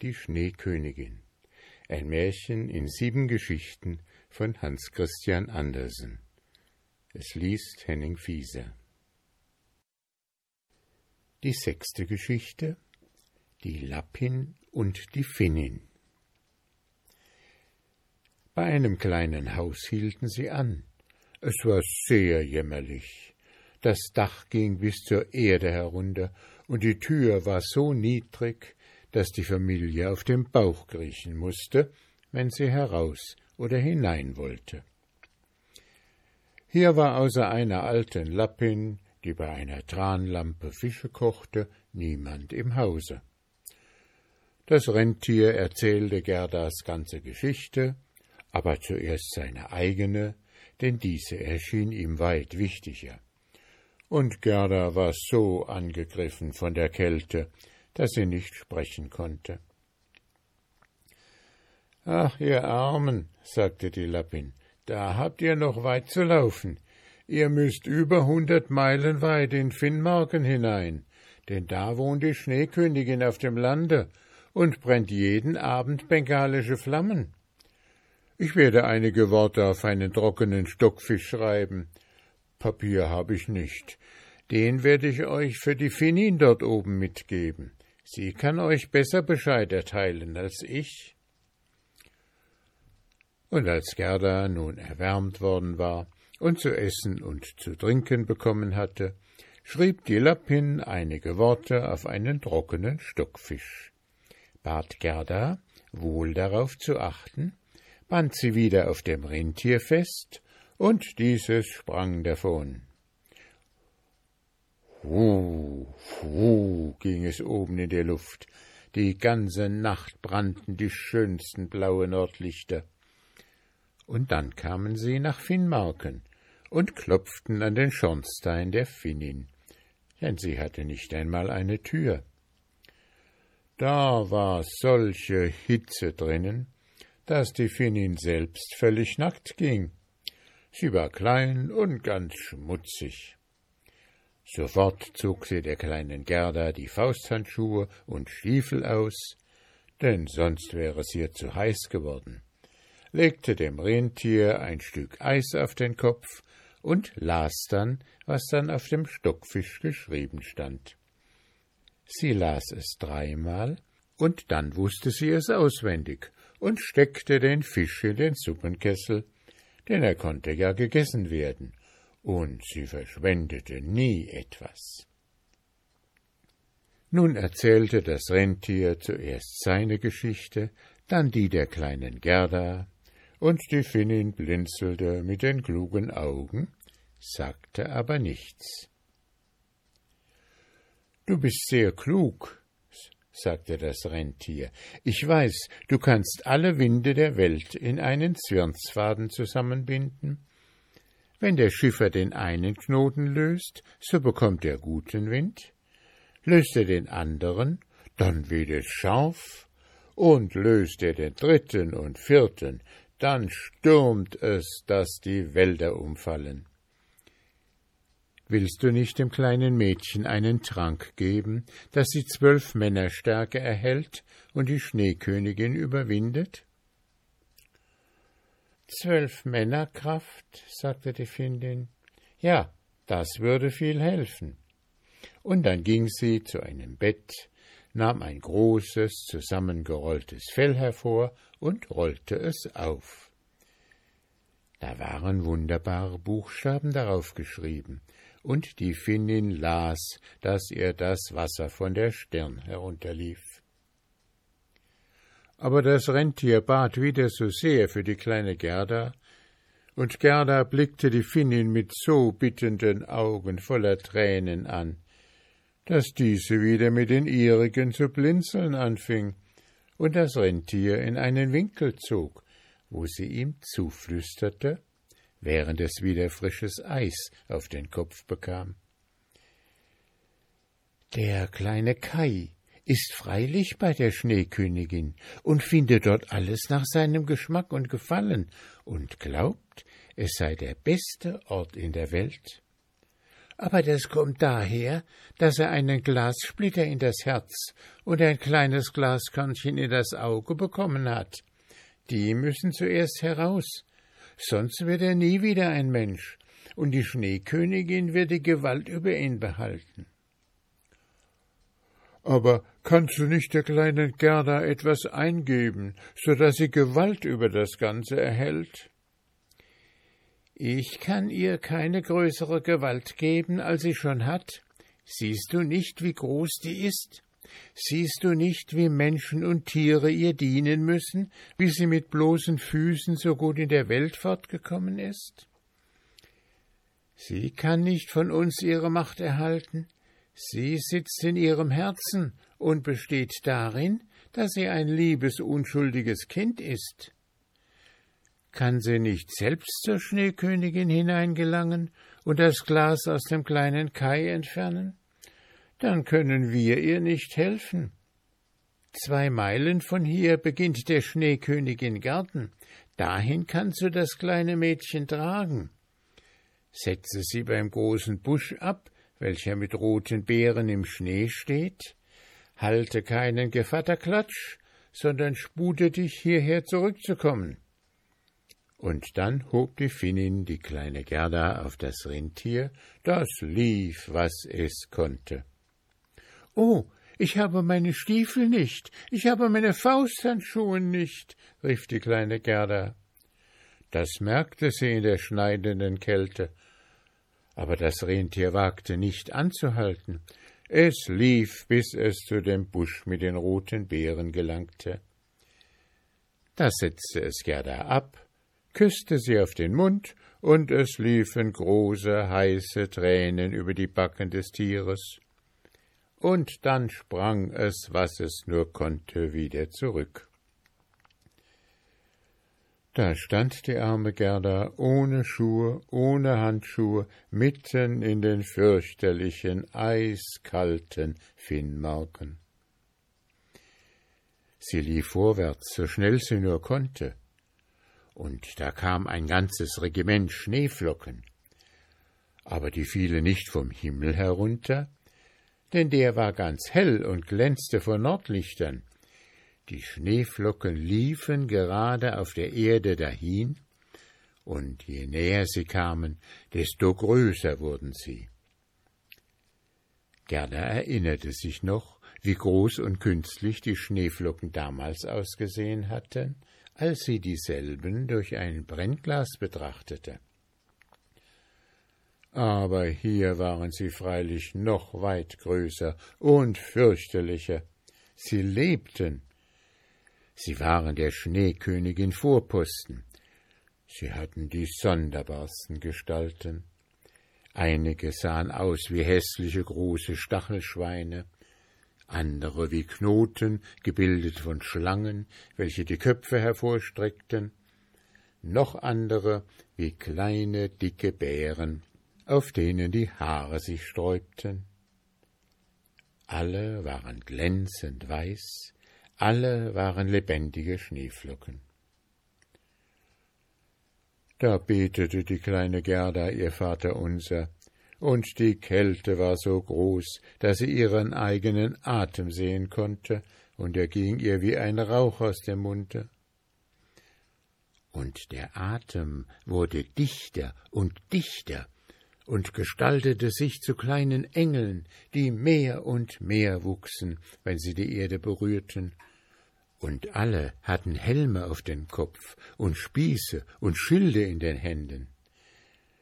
Die Schneekönigin. Ein Märchen in sieben Geschichten von Hans Christian Andersen. Es liest Henning Fieser. Die sechste Geschichte Die Lappin und die Finnin. Bei einem kleinen Haus hielten sie an. Es war sehr jämmerlich. Das Dach ging bis zur Erde herunter, und die Tür war so niedrig, dass die Familie auf dem Bauch kriechen musste, wenn sie heraus oder hinein wollte. Hier war außer einer alten Lappin, die bei einer Tranlampe Fische kochte, niemand im Hause. Das Rentier erzählte Gerdas ganze Geschichte, aber zuerst seine eigene, denn diese erschien ihm weit wichtiger. Und Gerda war so angegriffen von der Kälte, dass sie nicht sprechen konnte. Ach, ihr Armen, sagte die Lappin, da habt ihr noch weit zu laufen. Ihr müsst über hundert Meilen weit in Finnmarken hinein, denn da wohnt die Schneekönigin auf dem Lande und brennt jeden Abend bengalische Flammen. Ich werde einige Worte auf einen trockenen Stockfisch schreiben. Papier habe ich nicht. Den werde ich euch für die Finnin dort oben mitgeben. Sie kann euch besser Bescheid erteilen als ich. Und als Gerda nun erwärmt worden war und zu essen und zu trinken bekommen hatte, schrieb die Lappin einige Worte auf einen trockenen Stockfisch, bat Gerda, wohl darauf zu achten, band sie wieder auf dem Rentier fest, und dieses sprang davon. Hu, hu, ging es oben in der Luft. Die ganze Nacht brannten die schönsten blauen Nordlichter. Und dann kamen sie nach Finnmarken und klopften an den Schornstein der Finnin, denn sie hatte nicht einmal eine Tür. Da war solche Hitze drinnen, dass die Finnin selbst völlig nackt ging. Sie war klein und ganz schmutzig. Sofort zog sie der kleinen Gerda die Fausthandschuhe und Stiefel aus, denn sonst wäre es ihr zu heiß geworden, legte dem Rentier ein Stück Eis auf den Kopf und las dann, was dann auf dem Stockfisch geschrieben stand. Sie las es dreimal, und dann wusste sie es auswendig und steckte den Fisch in den Suppenkessel, denn er konnte ja gegessen werden, und sie verschwendete nie etwas. Nun erzählte das Rentier zuerst seine Geschichte, dann die der kleinen Gerda, und die Finnin blinzelte mit den klugen Augen, sagte aber nichts. Du bist sehr klug, sagte das Rentier. Ich weiß, du kannst alle Winde der Welt in einen Zwirnsfaden zusammenbinden wenn der Schiffer den einen Knoten löst, so bekommt er guten Wind, löst er den anderen, dann weht es scharf, und löst er den dritten und vierten, dann stürmt es, dass die Wälder umfallen. Willst du nicht dem kleinen Mädchen einen Trank geben, dass sie zwölf Männerstärke erhält und die Schneekönigin überwindet? Zwölf Männerkraft, sagte die Findin. Ja, das würde viel helfen. Und dann ging sie zu einem Bett, nahm ein großes, zusammengerolltes Fell hervor und rollte es auf. Da waren wunderbare Buchstaben darauf geschrieben, und die Finnin las, dass ihr das Wasser von der Stirn herunterlief. Aber das Rentier bat wieder so sehr für die kleine Gerda, und Gerda blickte die Finnin mit so bittenden Augen voller Tränen an, dass diese wieder mit den ihrigen zu blinzeln anfing und das Rentier in einen Winkel zog, wo sie ihm zuflüsterte, während es wieder frisches Eis auf den Kopf bekam. Der kleine Kai ist freilich bei der Schneekönigin und findet dort alles nach seinem Geschmack und Gefallen und glaubt, es sei der beste Ort in der Welt. Aber das kommt daher, dass er einen Glassplitter in das Herz und ein kleines Glaskörnchen in das Auge bekommen hat. Die müssen zuerst heraus, sonst wird er nie wieder ein Mensch, und die Schneekönigin wird die Gewalt über ihn behalten. Aber kannst du nicht der kleinen Gerda etwas eingeben, so dass sie Gewalt über das Ganze erhält? Ich kann ihr keine größere Gewalt geben, als sie schon hat. Siehst du nicht, wie groß die ist? Siehst du nicht, wie Menschen und Tiere ihr dienen müssen, wie sie mit bloßen Füßen so gut in der Welt fortgekommen ist? Sie kann nicht von uns ihre Macht erhalten, Sie sitzt in ihrem Herzen und besteht darin, dass sie ein liebes, unschuldiges Kind ist. Kann sie nicht selbst zur Schneekönigin hineingelangen und das Glas aus dem kleinen Kai entfernen? Dann können wir ihr nicht helfen. Zwei Meilen von hier beginnt der Schneekönigin Garten. Dahin kannst du das kleine Mädchen tragen. Setze sie beim großen Busch ab, welcher mit roten Beeren im Schnee steht, halte keinen Gevatterklatsch, sondern spute dich hierher zurückzukommen. Und dann hob die Finnin die kleine Gerda auf das Rentier, das lief, was es konnte. Oh, ich habe meine Stiefel nicht, ich habe meine Fausthandschuhe nicht, rief die kleine Gerda. Das merkte sie in der schneidenden Kälte aber das Rentier wagte nicht anzuhalten. Es lief, bis es zu dem Busch mit den roten Beeren gelangte. Da setzte es Gerda ab, küsste sie auf den Mund, und es liefen große, heiße Tränen über die Backen des Tieres. Und dann sprang es, was es nur konnte, wieder zurück. Da stand die arme Gerda ohne Schuhe, ohne Handschuhe, mitten in den fürchterlichen, eiskalten Finnmarken. Sie lief vorwärts, so schnell sie nur konnte, und da kam ein ganzes Regiment Schneeflocken. Aber die fielen nicht vom Himmel herunter, denn der war ganz hell und glänzte vor Nordlichtern, die Schneeflocken liefen gerade auf der Erde dahin, und je näher sie kamen, desto größer wurden sie. Gerda erinnerte sich noch, wie groß und künstlich die Schneeflocken damals ausgesehen hatten, als sie dieselben durch ein Brennglas betrachtete. Aber hier waren sie freilich noch weit größer und fürchterlicher. Sie lebten, Sie waren der Schneekönigin Vorposten. Sie hatten die sonderbarsten Gestalten. Einige sahen aus wie hässliche große Stachelschweine, andere wie Knoten, gebildet von Schlangen, welche die Köpfe hervorstreckten, noch andere wie kleine, dicke Bären, auf denen die Haare sich sträubten. Alle waren glänzend weiß, alle waren lebendige Schneeflocken. Da betete die kleine Gerda ihr Vater unser, und die Kälte war so groß, dass sie ihren eigenen Atem sehen konnte, und er ging ihr wie ein Rauch aus dem Munde. Und der Atem wurde dichter und dichter und gestaltete sich zu kleinen Engeln, die mehr und mehr wuchsen, wenn sie die Erde berührten, und alle hatten Helme auf dem Kopf und Spieße und Schilde in den Händen.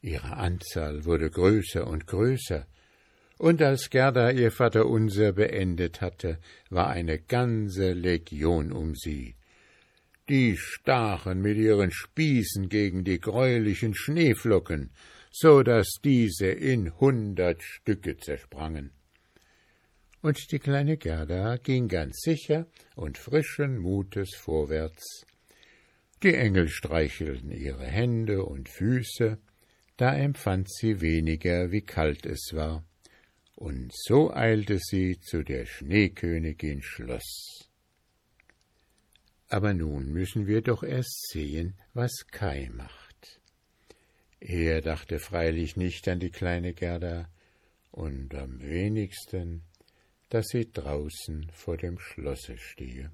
Ihre Anzahl wurde größer und größer, und als Gerda ihr Vaterunser beendet hatte, war eine ganze Legion um sie. Die stachen mit ihren Spießen gegen die greulichen Schneeflocken, so dass diese in hundert Stücke zersprangen und die kleine Gerda ging ganz sicher und frischen Mutes vorwärts. Die Engel streichelten ihre Hände und Füße, da empfand sie weniger, wie kalt es war, und so eilte sie zu der Schneekönigin Schloss. Aber nun müssen wir doch erst sehen, was Kai macht. Er dachte freilich nicht an die kleine Gerda und am wenigsten, dass sie draußen vor dem Schlosse stehe.